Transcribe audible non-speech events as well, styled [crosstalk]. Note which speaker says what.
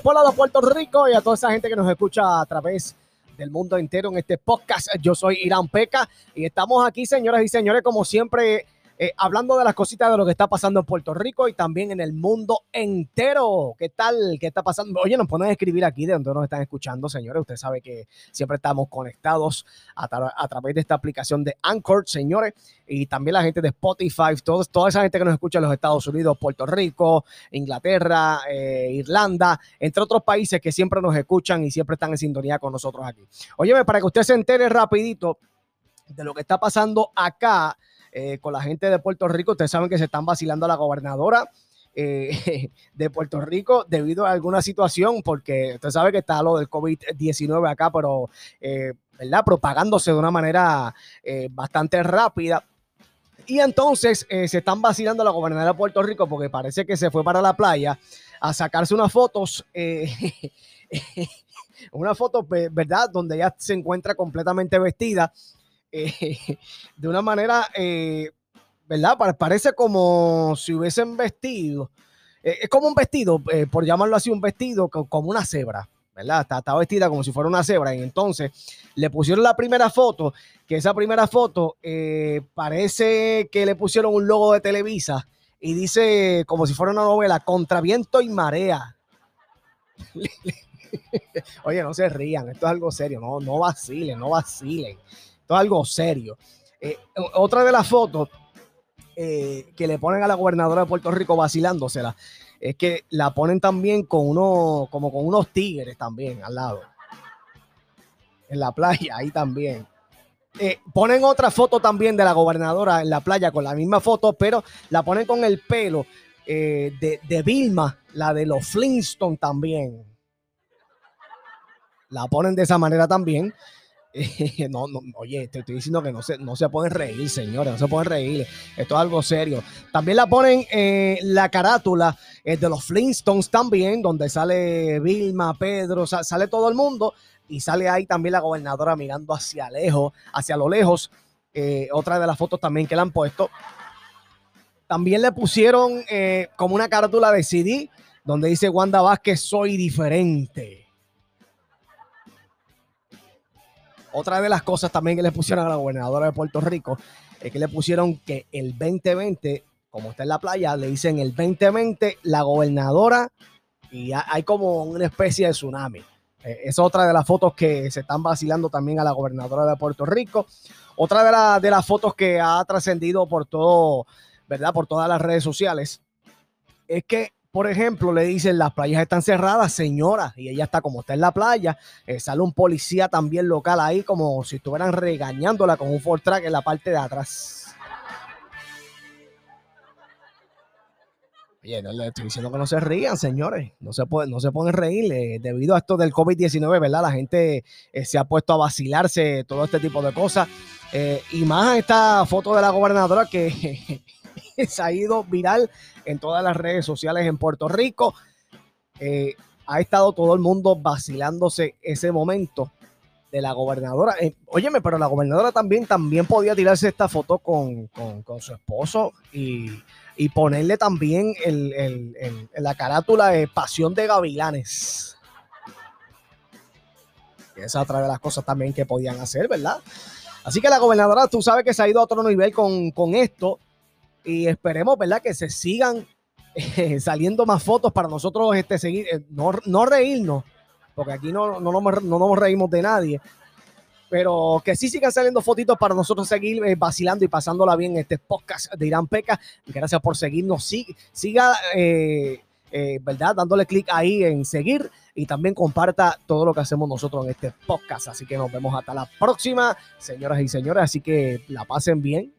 Speaker 1: por lado de Puerto Rico y a toda esa gente que nos escucha a través del mundo entero en este podcast. Yo soy Irán Peca y estamos aquí, señoras y señores, como siempre eh, hablando de las cositas de lo que está pasando en Puerto Rico y también en el mundo entero. ¿Qué tal? ¿Qué está pasando? Oye, nos ponen a escribir aquí de donde nos están escuchando, señores. Usted sabe que siempre estamos conectados a, través de esta aplicación de Anchor, señores, y también la gente de Spotify, todos, toda esa gente que nos escucha en los Estados Unidos, Puerto Rico, Inglaterra, eh, Irlanda, entre otros países que siempre nos escuchan y siempre están en sintonía con nosotros aquí. Óyeme, para que usted se entere rapidito de lo que está pasando acá eh, con la gente de Puerto Rico. Ustedes saben que se están vacilando a la gobernadora eh, [laughs] de Puerto Rico debido a alguna situación, porque usted sabe que está lo del COVID-19 acá, pero, eh, ¿verdad? Propagándose de una manera bastante rápida. Y entonces se están vacilando a la gobernadora de Puerto Rico porque parece que se fue para la playa a sacarse unas fotos. [laughs] una foto, ¿verdad? Donde ella se encuentra completamente vestida eh, [laughs] de una manera, eh, ¿verdad? Parece como si hubiesen vestido. Eh, es como un vestido, por llamarlo así, un vestido como una cebra. ¿verdad? Está, vestida como si fuera una cebra. Y entonces le pusieron la primera foto, que esa primera foto parece que le pusieron un logo de Televisa y dice como si fuera una novela, contra viento y marea. [laughs] Oye, no se rían, esto es algo serio, no, no vacilen, no vacilen algo serio. Eh, otra de las fotos eh, que le ponen a la gobernadora de Puerto Rico vacilándosela es que la ponen también con uno, como con unos tigres también al lado. En la playa, ahí también. Eh, ponen otra foto también de la gobernadora en la playa con la misma foto, pero la ponen con el pelo de, de Vilma, la de los Flintstone también. La ponen de esa manera también. [laughs] no, oye, te estoy diciendo que no se, no se pueden reír, señores, no se pueden reír. Esto es algo serio. También la ponen eh, la carátula eh, de los Flintstones también, donde sale Vilma, Pedro, sale todo el mundo y sale ahí también la gobernadora mirando hacia lejos, hacia lo lejos. Eh, otra de las fotos también que le han puesto. También le pusieron como una carátula de CD donde dice Wanda Vázquez, soy diferente. Otra de las cosas también que le pusieron a la gobernadora de Puerto Rico es que le pusieron que el 2020, como está en la playa, le dicen el 2020 la gobernadora y hay como una especie de tsunami. Eh, es otra de las fotos que se están vacilando también a la gobernadora de Puerto Rico. Otra de, de las fotos que ha trascendido por todo, ¿verdad? Por todas las redes sociales es que por ejemplo, le dicen las playas están cerradas, señora, y ella está como está en la playa, eh, sale un policía también local ahí como si estuvieran regañándola con un Ford Track en la parte de atrás. Oye, no le estoy diciendo que no se rían, señores. No se, puede, no se pueden reír. Eh, debido a esto del COVID-19, ¿verdad? La gente eh, se ha puesto a vacilarse todo este tipo de cosas. y más esta foto de la gobernadora que [laughs] se ha ido viral en todas las redes sociales en Puerto Rico. Eh, ha estado todo el mundo vacilándose ese momento de la gobernadora. Eh, óyeme, pero la gobernadora también, también podía tirarse esta foto con, su esposo y, ponerle también el, la carátula de Pasión de Gavilanes. Esa es otra de las cosas también que podían hacer, ¿verdad? Así que la gobernadora, tú sabes que se ha ido a otro nivel con, con esto y esperemos, ¿verdad? Que se sigan eh, [laughs] saliendo más fotos para nosotros este, seguir, eh, no, reírnos, porque aquí no, no, nos reímos de nadie, pero que sí sigan saliendo fotitos para nosotros seguir eh, vacilando y pasándola bien en este podcast de Irán Peca. Gracias por seguirnos. siga, ¿verdad? Dándole clic ahí en seguir y también comparta todo lo que hacemos nosotros en este podcast. Así que nos vemos hasta la próxima, señoras y señores. Así que la pasen bien